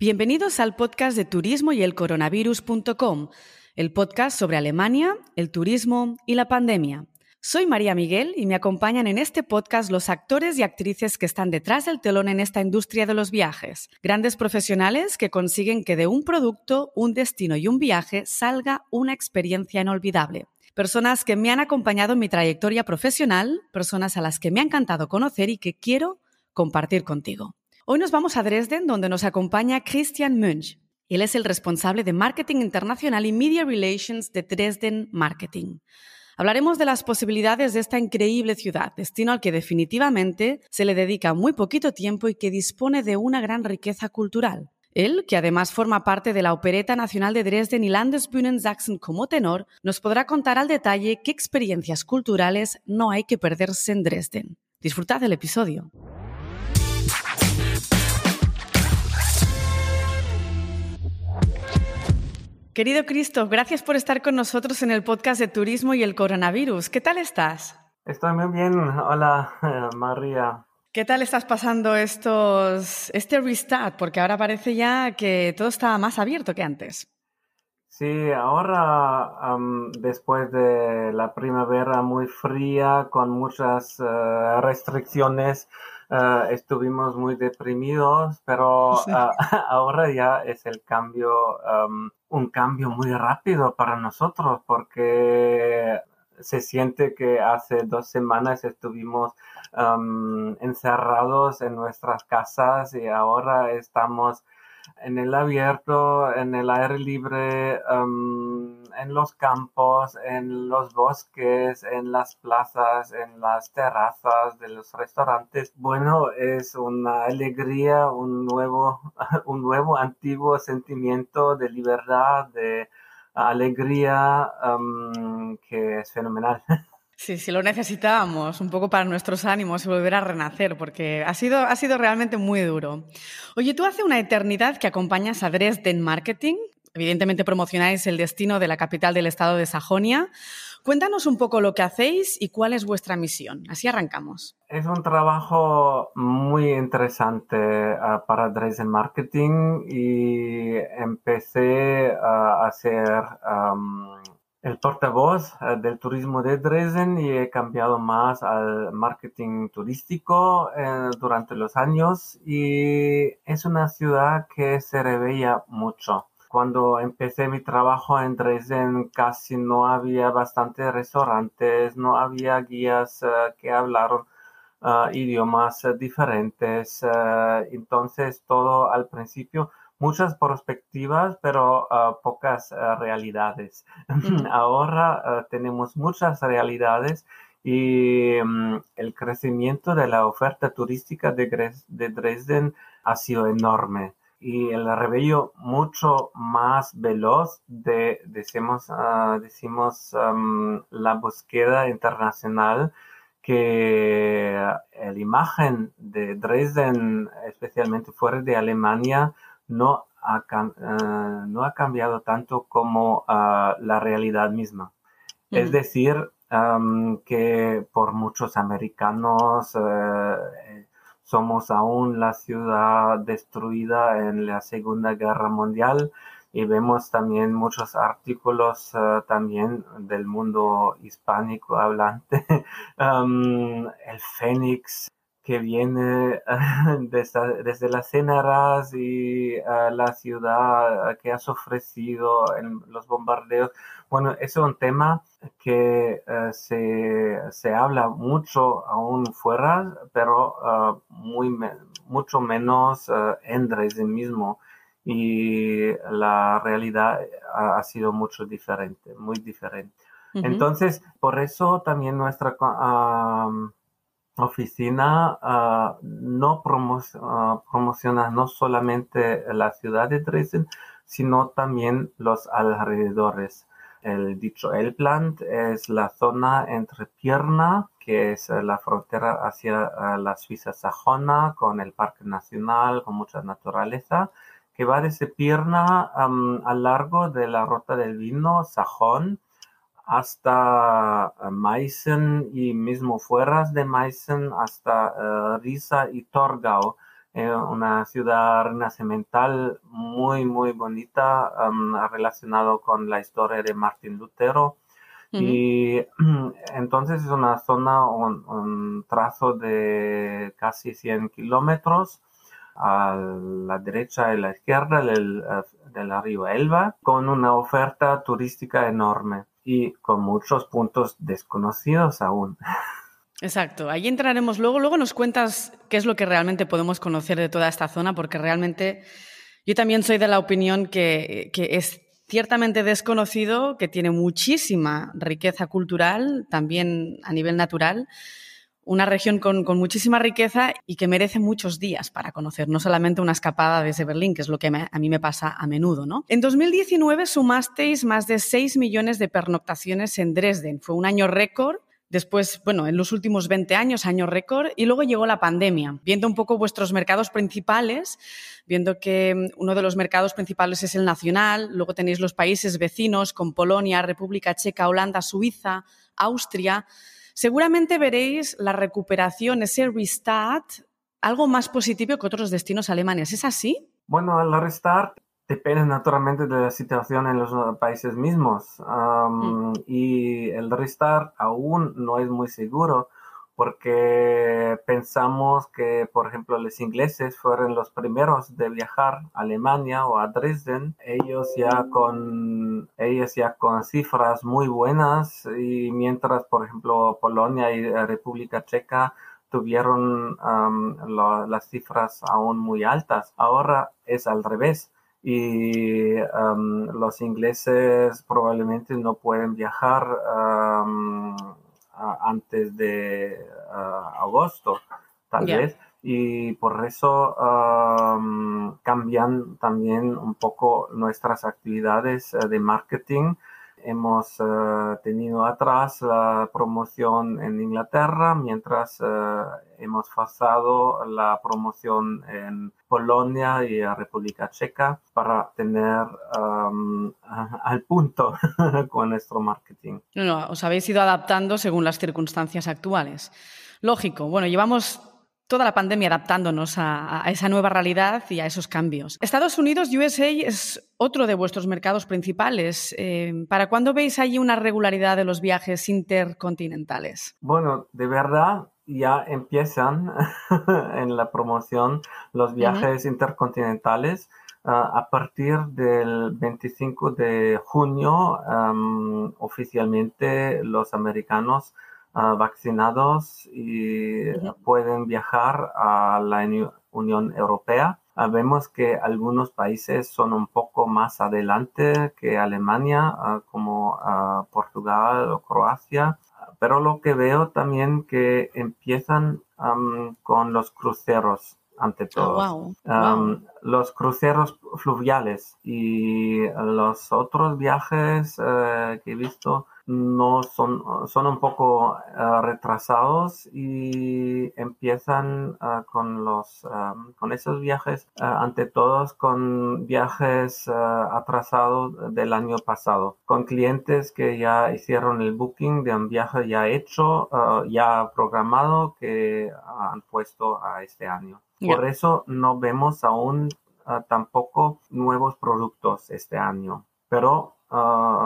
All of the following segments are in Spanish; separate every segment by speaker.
Speaker 1: Bienvenidos al podcast de turismo y el coronavirus.com, el podcast sobre Alemania, el turismo y la pandemia. Soy María Miguel y me acompañan en este podcast los actores y actrices que están detrás del telón en esta industria de los viajes. Grandes profesionales que consiguen que de un producto, un destino y un viaje salga una experiencia inolvidable. Personas que me han acompañado en mi trayectoria profesional, personas a las que me ha encantado conocer y que quiero compartir contigo. Hoy nos vamos a Dresden, donde nos acompaña Christian Münch. Él es el responsable de Marketing Internacional y Media Relations de Dresden Marketing. Hablaremos de las posibilidades de esta increíble ciudad, destino al que definitivamente se le dedica muy poquito tiempo y que dispone de una gran riqueza cultural. Él, que además forma parte de la Opereta Nacional de Dresden y Landesbühnen Sachsen como tenor, nos podrá contar al detalle qué experiencias culturales no hay que perderse en Dresden. Disfrutad del episodio. Querido Cristo, gracias por estar con nosotros en el podcast de turismo y el coronavirus. ¿Qué tal estás?
Speaker 2: Estoy muy bien. Hola, eh, María.
Speaker 1: ¿Qué tal estás pasando estos, este restart? Porque ahora parece ya que todo está más abierto que antes.
Speaker 2: Sí, ahora después de la primavera muy fría con muchas eh, restricciones, eh, estuvimos muy deprimidos, pero ahora ya es el cambio un cambio muy rápido para nosotros porque se siente que hace dos semanas estuvimos um, encerrados en nuestras casas y ahora estamos en el abierto, en el aire libre, um, en los campos, en los bosques, en las plazas, en las terrazas de los restaurantes. Bueno, es una alegría, un nuevo, un nuevo antiguo sentimiento de libertad, de alegría um, que es fenomenal.
Speaker 1: Sí, sí, lo necesitábamos un poco para nuestros ánimos y volver a renacer, porque ha sido, ha sido realmente muy duro. Oye, tú hace una eternidad que acompañas a Dresden Marketing, evidentemente promocionáis el destino de la capital del estado de Sajonia. Cuéntanos un poco lo que hacéis y cuál es vuestra misión. Así arrancamos.
Speaker 2: Es un trabajo muy interesante ah, para Dresden Marketing y empecé a hacer el portavoz eh, del turismo de Dresden y he cambiado más al marketing turístico eh, durante los años y es una ciudad que se revela mucho. Cuando empecé mi trabajo en Dresden casi no había bastantes restaurantes, no había guías eh, que hablaron idiomas diferentes. entonces todo al principio muchas perspectivas, pero ah, pocas ah, realidades. Ahora ah, tenemos muchas realidades y mm, el crecimiento de la oferta turística de, Dresden ha sido enorme y el rebello mucho más veloz de, decimos, decimos la búsqueda internacional que la imagen de Dresden, especialmente fuera de Alemania, no ha, eh, no ha cambiado tanto como ah, la realidad misma. Es decir, que por muchos americanos eh, somos aún la ciudad destruida en la Segunda Guerra Mundial y vemos también muchos artículos eh, también del mundo hispánico hablante. el Fénix que viene desde, las Cenaras y la ciudad que has ofrecido en los bombardeos. Bueno, eso es un tema que eh, se, habla mucho aún fuera, pero ah, muy, mucho menos uh, en Dresden mismo. Y la realidad ha, sido mucho diferente, muy diferente. Entonces, por eso también nuestra oficina uh, no ah, promociona no solamente la ciudad de Dresden, sino también los alrededores. El dicho Elbland es la zona entre Pierna, que es la frontera hacia la Suiza sajona, con el Parque Nacional, con mucha naturaleza, que va desde Pierna a lo largo de la ruta del vino sajón, hasta eh, Meissen y mismo fuera de Meissen hasta uh, Riesa y Torgau, una ciudad renacimental muy, muy bonita, relacionado con la historia de Martín Lutero. Y entonces es una zona, un, trazo de casi 100 kilómetros a la derecha y la izquierda del, del río Elba, con una oferta turística enorme y con muchos puntos desconocidos aún.
Speaker 1: Exacto, ahí entraremos luego. Luego nos cuentas qué es lo que realmente podemos conocer de toda esta zona, porque realmente yo también soy de la opinión que, es ciertamente desconocido, que tiene muchísima riqueza cultural, también a nivel natural, una región con, muchísima riqueza y que merece muchos días para conocer, no solamente una escapada desde Berlín, que es lo que a mí me pasa a menudo. ¿no? En 2019 sumasteis más de 6 millones de pernoctaciones en Dresden. Fue un año récord Después, bueno, en los últimos 20 años, año récord, y luego llegó la pandemia. Viendo un poco vuestros mercados principales, viendo que mm, uno de los mercados principales es el nacional, luego tenéis los países vecinos con Polonia, República Checa, Holanda, Suiza, Austria, seguramente veréis la recuperación, ese restart, algo más positivo que otros destinos alemanes. ¿Es así?
Speaker 2: Bueno, el restart Depende naturalmente de la situación en los países mismos mm. y el restart aún no es muy seguro porque pensamos que, por ejemplo, los ingleses fueron los primeros de viajar a Alemania o a Dresden, ellos ya con, ellos ya con cifras muy buenas y mientras, por ejemplo, Polonia y República Checa tuvieron las cifras aún muy altas. Ahora es al revés y los ingleses probablemente no pueden viajar antes de agosto, tal vez, y por eso cambian también un poco nuestras actividades eh, de marketing hemos eh, tenido atrás la promoción en Inglaterra, mientras eh, hemos pasado la promoción en Polonia y República Checa para tener al punto con nuestro marketing.
Speaker 1: No, no, os habéis ido adaptando según las circunstancias actuales. Lógico, bueno, llevamos toda la pandemia adaptándonos a, esa nueva realidad y a esos cambios. Estados Unidos, USA, es otro de vuestros mercados principales. Eh, ¿Para cuándo veis allí una regularidad de los viajes intercontinentales?
Speaker 2: Bueno, de verdad ya empiezan en la promoción los viajes intercontinentales. Ah, a partir del 25 de junio, oficialmente los americanos vaccinados y pueden viajar a la Unión Europea. Vemos que algunos países son un poco más adelante que Alemania, ah, como ah, Portugal o Croacia, pero lo que veo también que empiezan con los cruceros ante todo. Los cruceros fluviales y los otros viajes eh, que he visto no son, son un poco eh, retrasados y empiezan eh, con los con esos viajes ante todos con viajes atrasados del año pasado con clientes que ya hicieron el booking de un viaje ya hecho ya programado que han puesto a este año. Por eso no vemos aún tampoco nuevos productos este año pero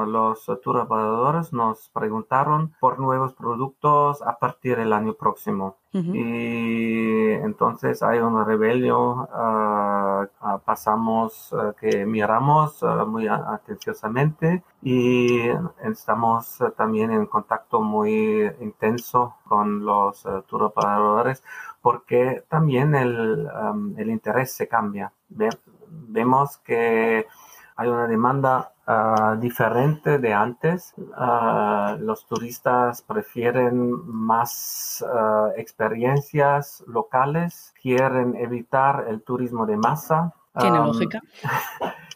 Speaker 2: los turoperadores nos preguntaron por nuevos productos a partir del año próximo. Y entonces hay una rebelión, ah, ah, pasamos ah, que miramos muy atenciosamente y estamos también en contacto muy intenso con los turoperadores porque también el, el interés se cambia. vemos que hay una demanda Ah, diferente de antes. Ah, los turistas prefieren más ah, experiencias locales, quieren evitar el turismo de masa.
Speaker 1: Tiene lógica.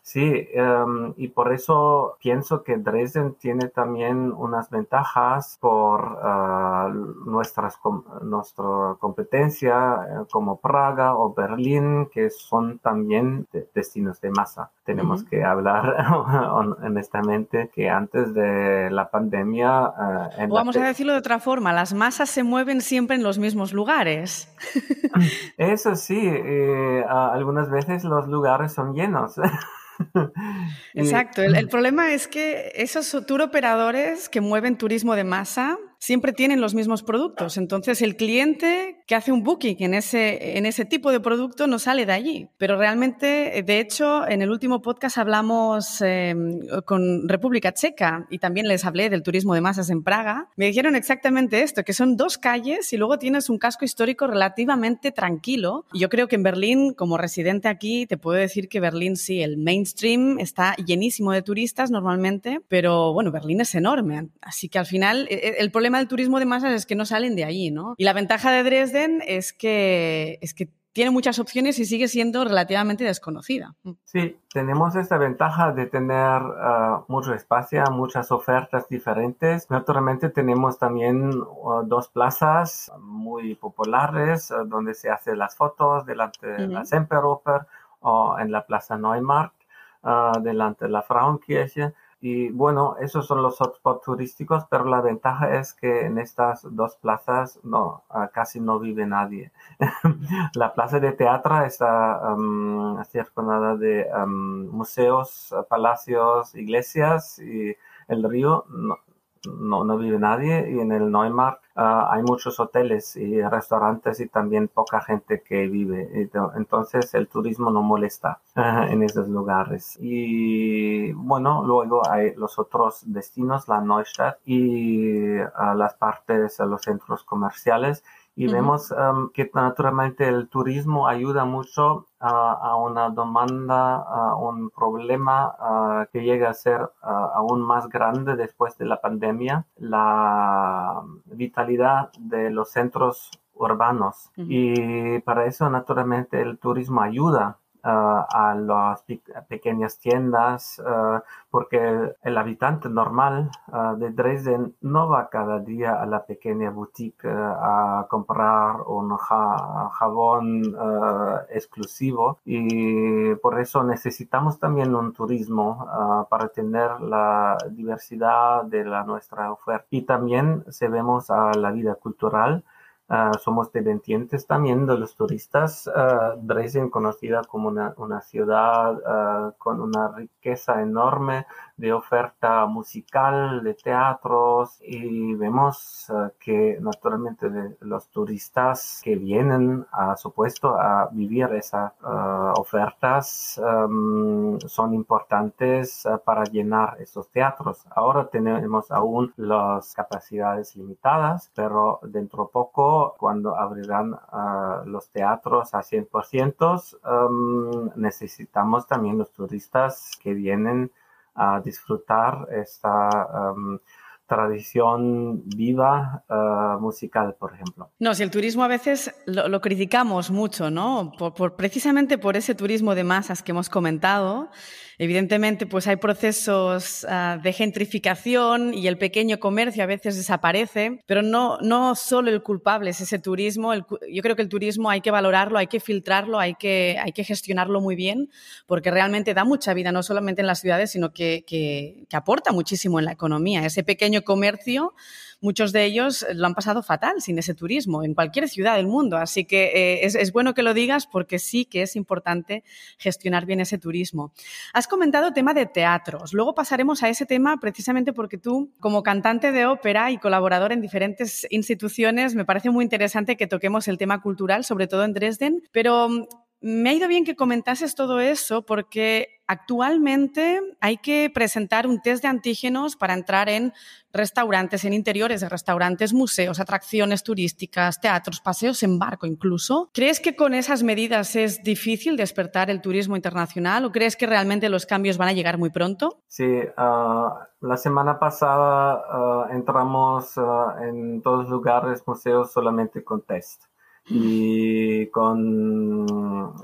Speaker 2: Sí, em, y por eso pienso que Dresden tiene también unas ventajas por uh, nuestras, nuestra competencia eh, como Praga o Berlín, que son también destinos de masa. Tenemos que hablar honestamente que antes de la pandemia...
Speaker 1: Uh, vamos a decirlo de otra forma, las masas se mueven siempre en los mismos lugares.
Speaker 2: Eso sí, eh, algunas veces los lugares son llenos.
Speaker 1: Exacto. El, problema es que esos tour operadores que mueven turismo de masa siempre tienen los mismos productos. Entonces, el cliente que hace un booking en ese, en ese tipo de producto no sale de allí. Pero realmente, de hecho, en el último podcast hablamos em, con República Checa y también les hablé del turismo de masas en Praga. Me dijeron exactamente esto, que son dos calles y luego tienes un casco histórico relativamente tranquilo. Y yo creo que en Berlín, como residente aquí, te puedo decir que Berlín sí, el mainstream está llenísimo de turistas normalmente, pero bueno, Berlín es enorme. Así que al final, e, e, el problema del turismo de masas es que no salen de allí, ¿no? Y la ventaja de Dresden es que, es que tiene muchas opciones y sigue siendo relativamente desconocida.
Speaker 2: Sí, tenemos esta ventaja de tener uh, mucho espacio, muchas ofertas diferentes. Naturalmente tenemos también uh, dos plazas muy populares uh, donde se hacen las fotos delante de la Semperoper o en la Plaza Neumarkt, delante de la Frauenkirche. Y bueno, esos son los hotspots turísticos, pero la ventaja es que en estas dos plazas no, ah, casi no vive nadie. la plaza de teatro está um, circundada de museos, palacios, iglesias y el río no, no, no vive nadie y en el Neumarkt Ah, hay muchos hoteles y restaurantes y también poca gente que vive. Entonces el turismo no molesta en esos lugares. Y bueno, luego hay los otros destinos, la Neustadt y ah, las partes, los centros comerciales y vemos um, que naturalmente el turismo ayuda mucho a una demanda, a un problema que llega a ser aún más grande después de la pandemia, la vitalidad de los centros urbanos. Y para eso naturalmente el turismo ayuda a las pequeñas tiendas, porque el habitante normal de Dresden no va cada día a la pequeña boutique a comprar un jabón exclusivo y por eso necesitamos también un turismo para tener la diversidad de la nuestra oferta. Y también se vemos a la vida cultural Ah, somos dependientes también de los turistas. Uh, Dresden, conocida como una, ciudad ah, con una riqueza enorme de oferta musical, de teatros, y vemos que naturalmente los turistas que vienen, a supuesto, a vivir esas ofertas son importantes para llenar esos teatros. Ahora tenemos aún las capacidades limitadas, pero dentro de cuando abrirán ah, los teatros a 100%, um, necesitamos también los turistas que vienen a disfrutar esta um, tradición viva uh, musical, por ejemplo.
Speaker 1: No, si el turismo a veces lo, criticamos mucho, ¿no? Por, precisamente por ese turismo de masas que hemos comentado. Evidentemente, pues hay procesos uh, de gentrificación y el pequeño comercio a veces desaparece, pero no, no solo el culpable es ese turismo. yo creo que el turismo hay que valorarlo, hay que filtrarlo, hay que, hay que gestionarlo muy bien, porque realmente da mucha vida, no solamente en las ciudades, sino que, que aporta muchísimo en la economía. Ese pequeño comercio, muchos de ellos lo han pasado fatal sin ese turismo en cualquier ciudad del mundo. Así que eh, es, bueno que lo digas porque sí que es importante gestionar bien ese turismo. Has comentado tema de teatros. Luego pasaremos a ese tema precisamente porque tú, como cantante de ópera y colaborador en diferentes instituciones, me parece muy interesante que toquemos el tema cultural, sobre todo en Dresden. Pero mm, me ha ido bien que comentases todo eso porque actualmente hay que presentar un test de antígenos para entrar en restaurantes, en interiores de restaurantes, museos, atracciones turísticas, teatros, paseos en barco incluso. ¿Crees que con esas medidas es difícil despertar el turismo internacional o crees que realmente los cambios van a llegar muy pronto?
Speaker 2: Sí, ah, la semana pasada ah, entramos ah, en todos los lugares, museos solamente con test y con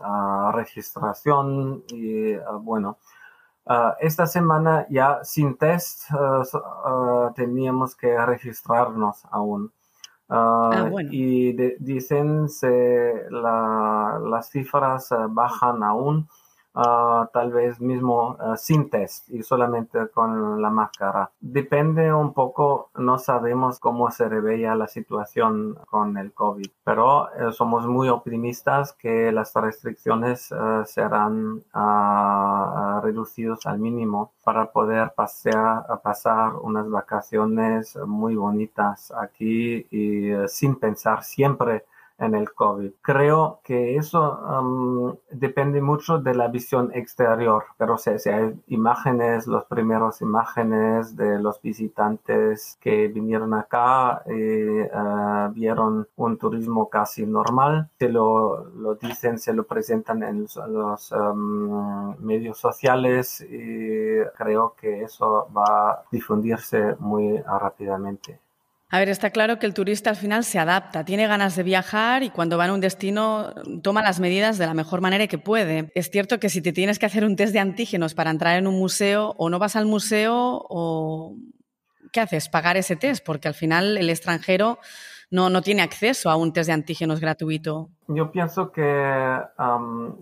Speaker 2: ah, registración y ah, bueno, esta semana ya sin test teníamos que registrarnos aún.
Speaker 1: Ah,
Speaker 2: y dicen que las cifras bajan aún tal vez mismo sin test y solamente con la máscara. Depende un poco, no sabemos cómo se revela la situación con el COVID, pero eh, somos muy optimistas que las restricciones eh, serán reducidas al mínimo para poder pasear, pasar unas vacaciones muy bonitas aquí y sin pensar siempre en el COVID. Creo que eso um, depende mucho de la visión exterior, pero si, hay imágenes, los primeros imágenes de los visitantes que vinieron acá y uh, vieron un turismo casi normal, se lo, lo dicen, se lo presentan en los, um, medios sociales y creo que eso va a difundirse muy rápidamente.
Speaker 1: A ver, está claro que el turista al final se adapta, tiene ganas de viajar y cuando va a un destino toma las medidas de la mejor manera que puede. Es cierto que si te tienes que hacer un test de antígenos para entrar en un museo, o no vas al museo o ¿qué haces? Pagar ese test, porque al final el extranjero no, no tiene acceso a un test de antígenos gratuito.
Speaker 2: Yo pienso que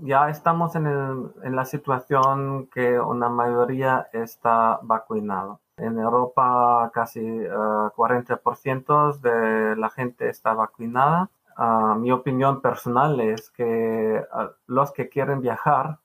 Speaker 2: ya estamos en, en la situación que una mayoría está vacunado. En Europa casi 40% eh, de la gente está vacunada. Ah, mi opinión personal es que ah, los que quieren viajar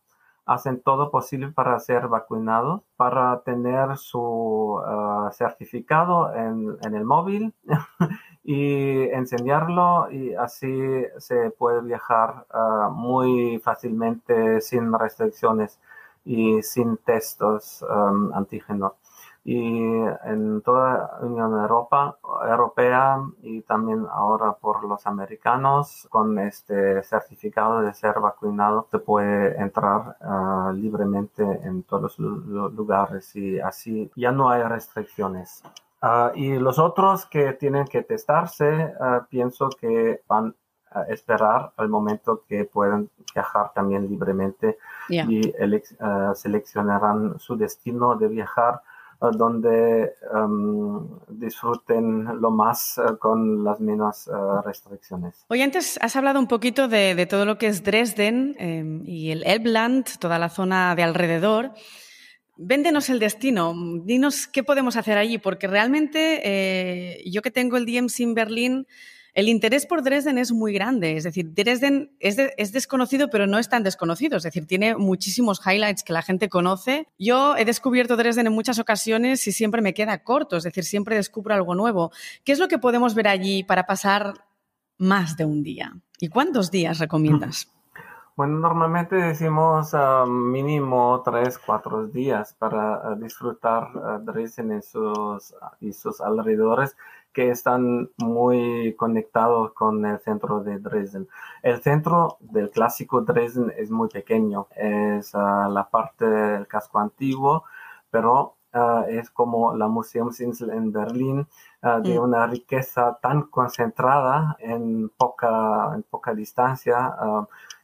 Speaker 2: hacen todo posible para ser vacunados, para tener su ah, certificado en, el móvil y enseñarlo y así se puede viajar muy fácilmente sin restricciones y sin testos antígenos y en toda Unión Europa, Europea y también ahora por los americanos con este certificado de ser vacunado se puede entrar ah, libremente en todos los lugares y así ya no hay restricciones. Ah, y los otros que tienen que testarse, ah, pienso que van a esperar al momento que puedan viajar también libremente y seleccionarán su destino de viajar donde em, disfruten lo más eh, con las menos eh, restricciones.
Speaker 1: Hoy antes has hablado un poquito de, todo lo que es Dresden em, y el Elbland, toda la zona de alrededor. Véndenos el destino, dinos qué podemos hacer allí, porque realmente eh, yo que tengo el DMC en Berlín, el interés por Dresden es muy grande, es decir, Dresden es, desconocido, pero no es tan desconocido, es decir, tiene muchísimos highlights que la gente conoce. Yo he descubierto Dresden en muchas ocasiones y siempre me queda corto, es decir, siempre descubro algo nuevo. ¿Qué es lo que podemos ver allí para pasar más de un día? ¿Y cuántos días recomiendas?
Speaker 2: Bueno, normalmente decimos ah, mínimo tres, cuatro días para ah, disfrutar uh, Dresden y sus, y sus alrededores que están muy conectados con el centro de Dresden. El centro del clásico Dresden es muy pequeño, es ah, la parte del casco antiguo, pero ah, es como la Museumsinsel en Berlín, ah, de mm. una riqueza tan concentrada en poca, en poca distancia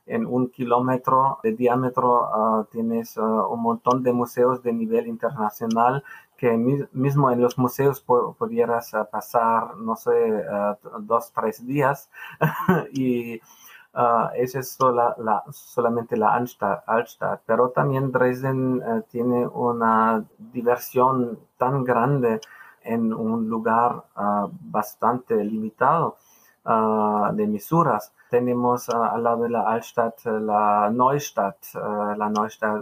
Speaker 2: en un kilómetro de diámetro tienes un montón de museos de nivel internacional que mismo en los museos pudieras eh, pasar, no sé, dos, tres días y esa es la, solamente la Altstadt, pero también Dresden tiene una diversión tan grande en un lugar bastante limitado de misuras. Tenemos al lado de la Altstadt la Neustadt, la Neustadt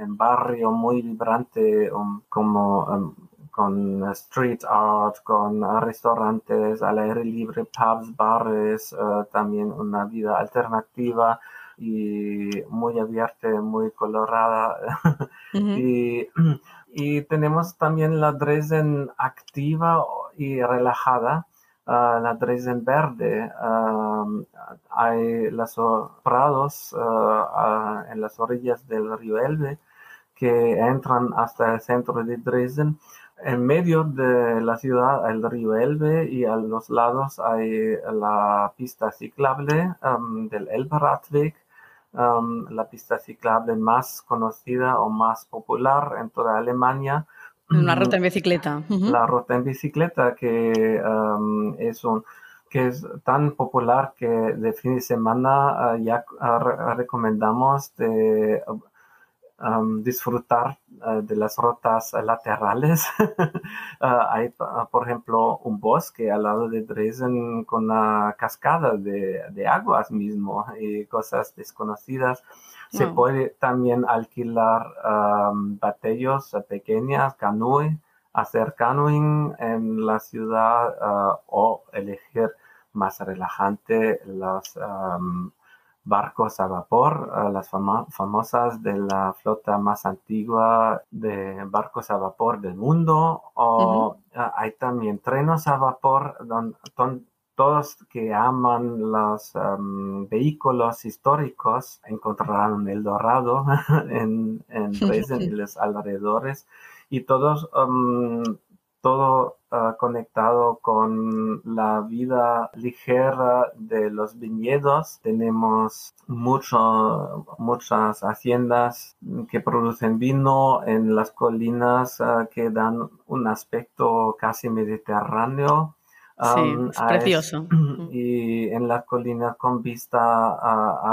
Speaker 2: un barrio muy vibrante um, como um, con street art, con restaurantes al aire libre, pubs, bares, uh, también una vida alternativa y muy abierta, muy colorada. y, y, tenemos también la Dresden activa y relajada, la Dresden verde, hay los prados en las orillas del río Elbe que entran hasta el centro de Dresden. En medio de la ciudad hay el río Elbe y a los lados hay la pista ciclable del Elberadweg la pista ciclable más conocida o más popular en toda Alemania.
Speaker 1: Una ruta en bicicleta.
Speaker 2: La ruta en bicicleta que es un que es tan popular que de fin de semana ah, ya ah, recomendamos de disfrutar ah, de las rutas laterales. hay, por ejemplo, un bosque al lado de Dresden con una cascada de, de aguas mismo y cosas desconocidas. Se puede también alquilar batallos pequeñas, canoe, hacer canoeing en la ciudad o elegir más relajante los barcos a vapor, las famosas de la flota más antigua de barcos a vapor del mundo. O hay también trenos a vapor donde, todos que aman los vehículos históricos encontrarán el Dorado en, en Dresden y los alrededores y todos todo ah, conectado con la vida ligera de los viñedos. Tenemos mucho, muchas haciendas que producen vino en las colinas ah, que dan un aspecto casi mediterráneo.
Speaker 1: Sí, es precioso.
Speaker 2: y en las colinas con vista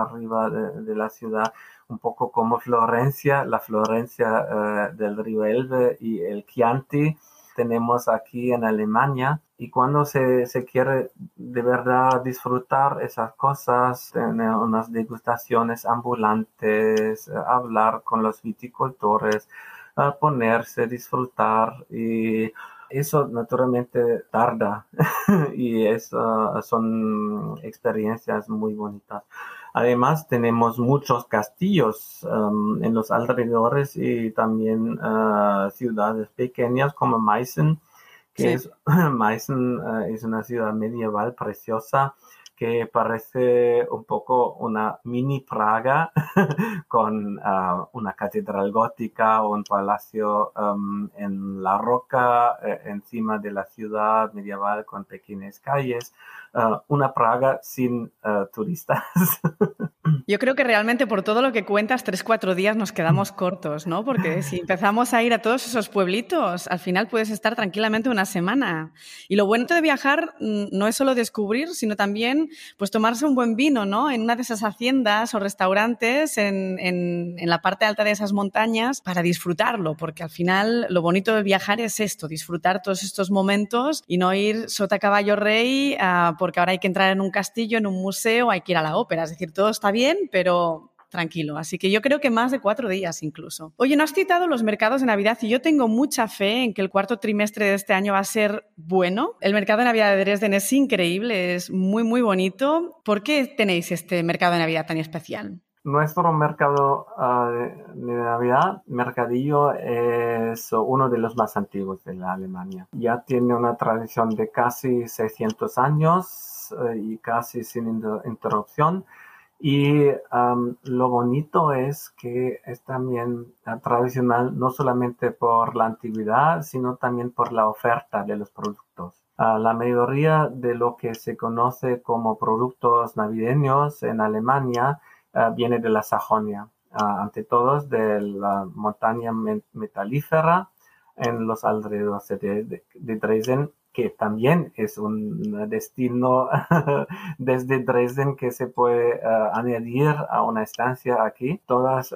Speaker 2: arriba de, la ciudad, un poco como Florencia, la Florencia eh, del río Elbe y el Chianti tenemos aquí en Alemania y cuando se, se, quiere de verdad disfrutar esas cosas, tener unas degustaciones ambulantes, hablar con los viticultores, ponerse, disfrutar y eso naturalmente tarda y eso son experiencias muy bonitas. Además, tenemos muchos castillos um, en los alrededores y también uh, ciudades pequeñas como Meissen, que es, Meissen uh, es una ciudad medieval preciosa que parece un poco una mini Praga con uh, una catedral gótica o un palacio um, en la roca eh, encima de la ciudad medieval con pequeñas calles. Uh, una Praga sin uh, turistas.
Speaker 1: Yo creo que realmente por todo lo que cuentas, tres, cuatro días nos quedamos cortos, ¿no? Porque si empezamos a ir a todos esos pueblitos, al final puedes estar tranquilamente una semana. Y lo bueno de viajar mm, no es solo descubrir, sino también pues tomarse un buen vino, ¿no? En una de esas haciendas o restaurantes en, en, en la parte alta de esas montañas para disfrutarlo, porque al final lo bonito de viajar es esto, disfrutar todos estos momentos y no ir sota caballo rey a porque ahora hay que entrar en un castillo, en un museo, hay que ir a la ópera. Es decir, todo está bien, pero tranquilo. Así que yo creo que más de cuatro días incluso. Oye, no has citado los mercados de Navidad y yo tengo mucha fe en que el cuarto trimestre de este año va a ser bueno. El mercado de Navidad de Dresden es increíble, es muy, muy bonito. ¿Por qué tenéis este mercado de Navidad tan especial?
Speaker 2: Nuestro mercado ah, de Navidad, Mercadillo, es uno de los más antiguos de la Alemania. Ya tiene una tradición de casi 600 años eh, y casi sin interrupción. Y lo bonito es que es también ah, tradicional no solamente por la antigüedad, sino también por la oferta de los productos. La mayoría de lo que se conoce como productos navideños en Alemania Ah, viene de la Sajonia, ah, ante todos de la montaña metalífera en los alrededores de, Dresden, que también es un destino desde Dresden que se puede ah, añadir a una estancia aquí. Todas,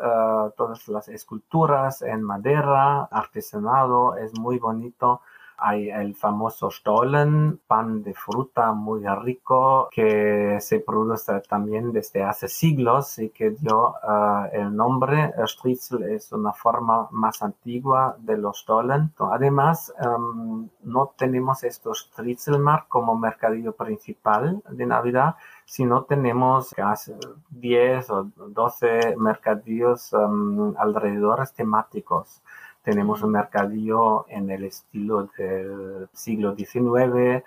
Speaker 2: todas las esculturas en madera, artesanado, es muy bonito. Hay el famoso Stollen, pan de fruta muy rico que se produce también desde hace siglos y que dio uh, el nombre. Stritzel es una forma más antigua de los Stollen. Además, um, no tenemos estos Stritzelmarkt como mercadillo principal de Navidad, sino tenemos casi 10 o 12 mercadillos um, alrededores temáticos. Tenemos un mercadillo en el estilo del siglo XIX,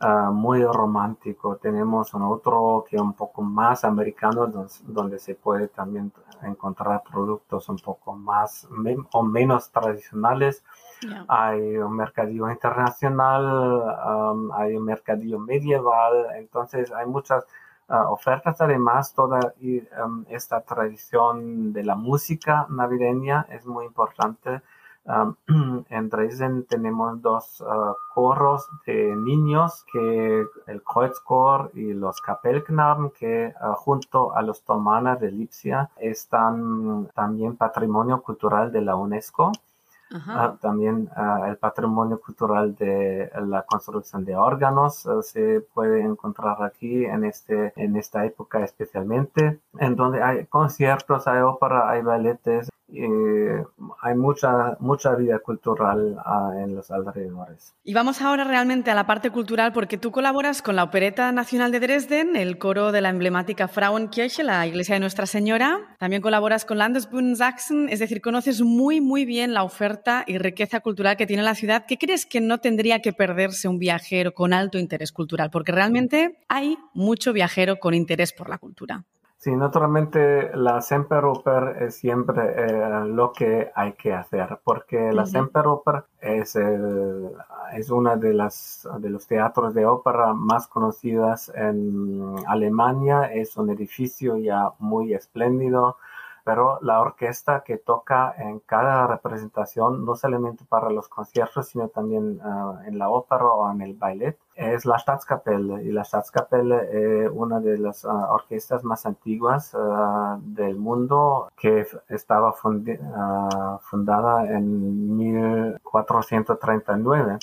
Speaker 2: ah, muy romántico. Tenemos un otro que es un poco más americano, donde, se puede también encontrar productos un poco más o menos tradicionales. Hay un mercadillo internacional, hay un mercadillo medieval, entonces hay muchas ofertas. Además, toda esta tradición de la música navideña es muy importante. en Dresden tenemos dos uh, coros de niños, que el Kreuzchor y los Kapellknaben, que uh, junto a los Thomaner de Lipsia están también patrimonio cultural de la UNESCO. Ah, también ah, el patrimonio cultural de la construcción de órganos ah, se puede encontrar aquí en, este, en esta época especialmente, en donde hay conciertos, hay ópera, hay balletes, eh, hay mucha, mucha vida cultural ah, en los alrededores.
Speaker 1: Y vamos ahora realmente a la parte cultural porque tú colaboras con la Opereta Nacional de Dresden, el coro de la emblemática Frauenkirche, la iglesia de Nuestra Señora. También colaboras con Landesbund Sachsen, es decir, conoces muy, muy bien la oferta y riqueza cultural que tiene la ciudad. ¿Qué crees que no tendría que perderse un viajero con alto interés cultural? Porque realmente hay mucho viajero con interés por la cultura.
Speaker 2: Sí, naturalmente la Semperoper es siempre eh, lo que hay que hacer, porque la Semperoper es, es una de, las, de los teatros de ópera más conocidas en Alemania, es un edificio ya muy espléndido, pero la orquesta que toca en cada representación, no solamente para los conciertos, sino también ah, en la ópera o en el ballet, es la Staatskapelle. Y la Staatskapelle es una de las ah, orquestas más antiguas ah, del mundo que estaba fundada en 1439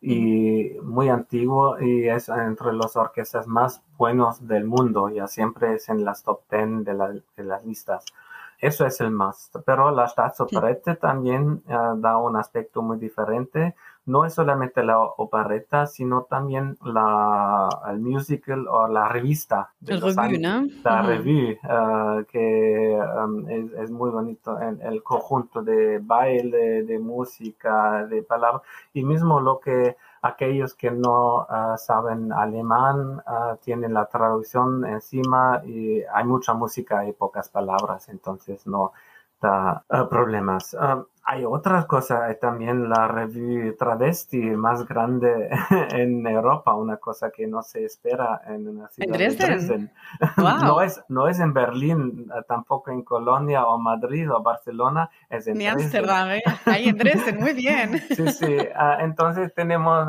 Speaker 2: y muy antiguo y es entre las orquestas más buenos del mundo, ya siempre es en las top 10 de, de las listas. Eso es el más. Pero la Staatsoperette también eh, da un aspecto muy diferente. No es solamente la opereta, sino también la, el musical o la revista.
Speaker 1: el revue, ¿no?
Speaker 2: La revue, eh, que um, es, es, muy bonito. El, el, conjunto de baile, de música, de palabras. Y mismo lo que aquellos que no ah, saben alemán ah, tienen la traducción encima y hay mucha música y pocas palabras, entonces no da ah, problemas. Hay otras cosas, hay también la revue travesti más grande en Europa, una cosa que no se espera en una ciudad ¿En Dresden? no, es, no es en Berlín, tampoco en Colonia o Madrid o Barcelona, es en
Speaker 1: Ni Amsterdam, ¿eh? ahí en Dresden, muy bien.
Speaker 2: sí, sí, entonces tenemos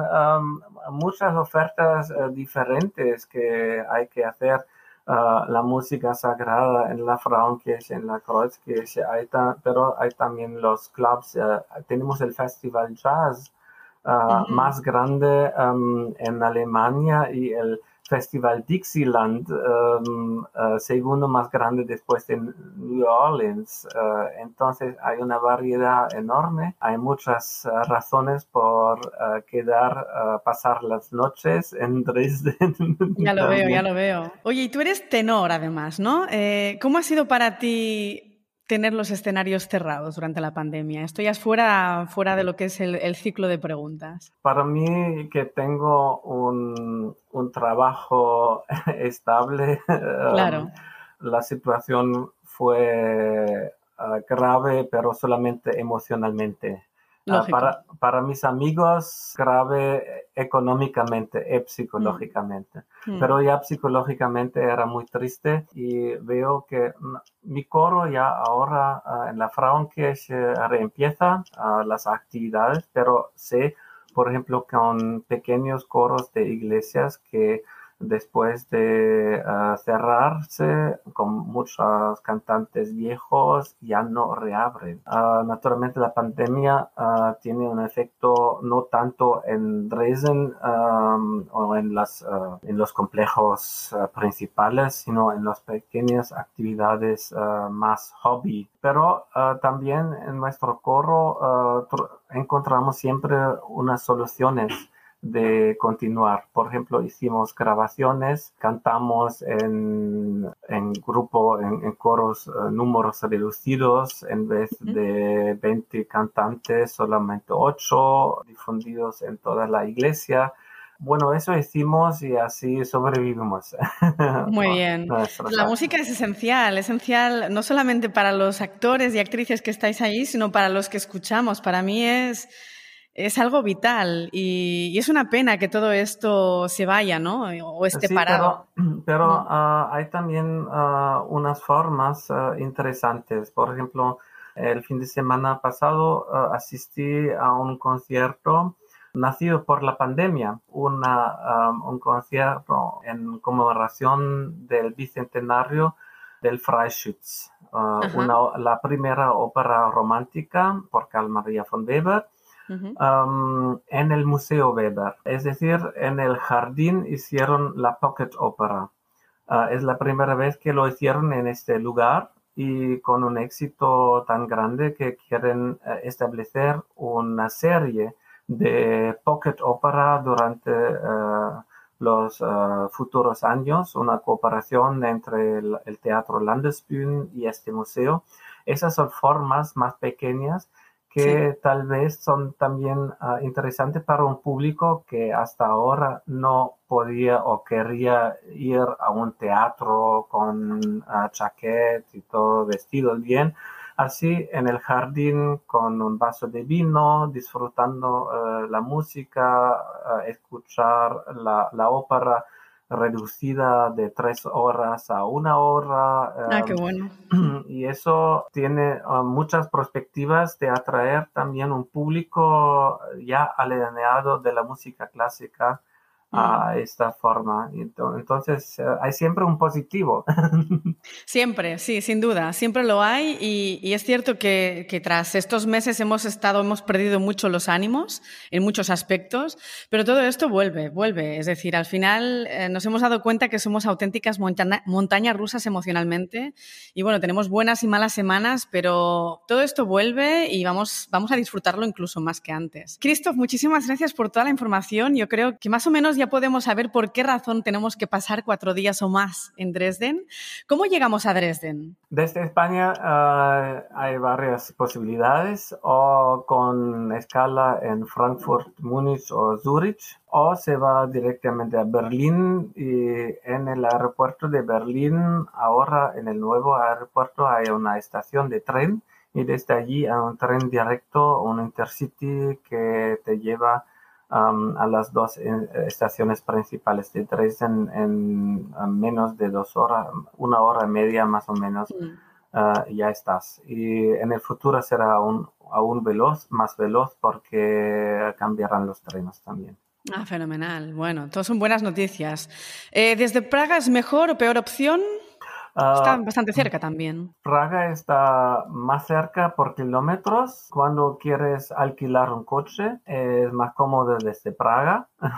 Speaker 2: muchas ofertas eh, diferentes que hay que hacer. La música sagrada en la Frauenkirche, en la Kreuzkirche, hay pero hay también los clubs, eh, tenemos el Festival Jazz ah, más grande um, en Alemania y el Festival Dixieland, um, uh, segundo más grande después de New Orleans. Uh, entonces hay una variedad enorme, hay muchas uh, razones por quedar, pasar las noches en Dresden.
Speaker 1: Ya lo veo, ya lo veo. Oye, y tú eres tenor además, ¿no? Eh, ¿Cómo ha sido para ti tener los escenarios cerrados durante la pandemia? Esto ya es fuera, fuera de lo que es el, ciclo de preguntas.
Speaker 2: Para mí, que tengo un, un trabajo estable, um, la situación fue uh, grave, pero solamente emocionalmente. Ah, para, para, mis amigos, grave económicamente y psicológicamente. Mm. Pero ya psicológicamente era muy triste y veo que mi coro ya ahora ah, en la Frauenkirche reempieza uh, las actividades, pero sé, por ejemplo, con pequeños coros de iglesias que después de ah, cerrarse con muchos cantantes viejos ya no reabren. Ah, naturalmente la pandemia uh, tiene un efecto no tanto en Dresden o en, las, en los complejos principales, sino en las pequeñas actividades más hobby. Pero también en nuestro coro encontramos siempre unas soluciones de continuar. Por ejemplo, hicimos grabaciones, cantamos en, en grupo, en, coros, eh, números reducidos, en vez de 20 cantantes, solamente 8 difundidos en toda la iglesia. Bueno, eso hicimos y así sobrevivimos.
Speaker 1: Muy bien. La música es esencial, esencial no solamente para los actores y actrices que estáis ahí, sino para los que escuchamos. Para mí es es algo vital y, es una pena que todo esto se vaya, ¿no? O esté parado.
Speaker 2: Pero, ah, hay también ah, unas formas ah, interesantes. Por ejemplo, el fin de semana pasado asistí a un concierto nacido por la pandemia, una, un concierto en conmemoración del bicentenario del Freischütz, la primera ópera romántica por Carl Maria von Weber en el Museo Weber. Es decir, en el jardín hicieron la Pocket Opera. Ah, es la primera vez que lo hicieron en este lugar y con un éxito tan grande que quieren eh, establecer una serie de Pocket Opera durante eh, los eh, futuros años, una cooperación entre el, Teatro Landesbühne y este museo. Esas son formas más pequeñas que tal vez son también ah, interesantes para un público que hasta ahora no podía o quería ir a un teatro con uh, y todo vestido bien. Así en el jardín con un vaso de vino, disfrutando eh, la música, eh, escuchar la, la ópera reducida de tres horas a una hora.
Speaker 1: Ah, qué em, bueno.
Speaker 2: Y eso tiene um, muchas perspectivas de atraer también un público ya alineado de la música clásica a esta forma. Entonces, eh, hay siempre un positivo.
Speaker 1: Siempre, sí, sin duda, siempre lo hay y, es cierto que, tras estos meses hemos estado, hemos perdido mucho los ánimos en muchos aspectos, pero todo esto vuelve, vuelve. Es decir, al final eh, nos hemos dado cuenta que somos auténticas montañas rusas emocionalmente y bueno, tenemos buenas y malas semanas, pero todo esto vuelve y vamos, vamos a disfrutarlo incluso más que antes. Christoph, muchísimas gracias por toda la información. Yo creo que más o menos ya podemos saber por qué razón tenemos que pasar cuatro días o más en Dresden. ¿Cómo llegamos a Dresden?
Speaker 2: Desde España eh, hay varias posibilidades, o con escala en Frankfurt, Múnich o Zurich, o se va directamente a Berlín y en el aeropuerto de Berlín, ahora en el nuevo aeropuerto hay una estación de tren y desde allí hay un tren directo, un intercity que te lleva a las dos eh, estaciones principales de Dresden en, menos de dos horas, una hora y media más o menos, mm. ah, ya estás. Y en el futuro será aún, aún veloz, más veloz porque cambiarán los trenes también.
Speaker 1: Ah, fenomenal. Bueno, todas son buenas noticias. Eh, ¿Desde Praga es mejor o peor opción? Está ah, bastante cerca también.
Speaker 2: Praga está más cerca por kilómetros. Cuando quieres alquilar un coche es más cómodo desde Praga.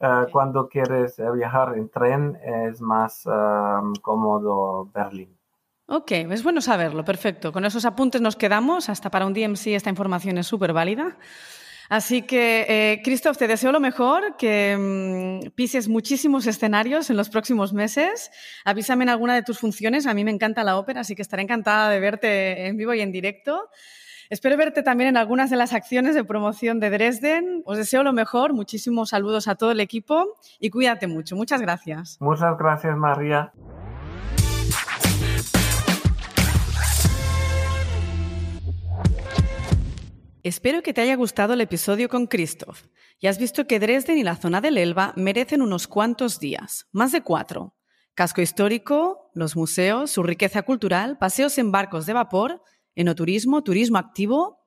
Speaker 2: Eh, cuando quieres viajar en tren es más um, cómodo Berlín.
Speaker 1: Ok, es bueno saberlo, perfecto. Con esos apuntes nos quedamos. Hasta para un DMC esta información es súper válida. Así que, eh, Christoph, te deseo lo mejor, que mm, pises muchísimos escenarios en los próximos meses. Avísame en alguna de tus funciones. A mí me encanta la ópera, así que estaré encantada de verte en vivo y en directo. Espero verte también en algunas de las acciones de promoción de Dresden. Os deseo lo mejor, muchísimos saludos a todo el equipo y cuídate mucho. Muchas gracias.
Speaker 2: Muchas gracias, María.
Speaker 1: Espero que te haya gustado el episodio con Christoph. Ya has visto que Dresden y la zona del Elba merecen unos cuantos días, más de cuatro. Casco histórico, los museos, su riqueza cultural, paseos en barcos de vapor, enoturismo, turismo activo.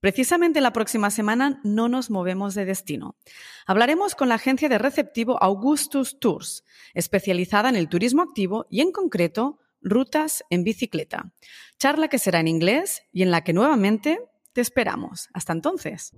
Speaker 1: Precisamente la próxima semana no nos movemos de destino. Hablaremos con la agencia de receptivo Augustus Tours, especializada en el turismo activo y en concreto rutas en bicicleta. Charla que será en inglés y en la que nuevamente te esperamos. Hasta entonces.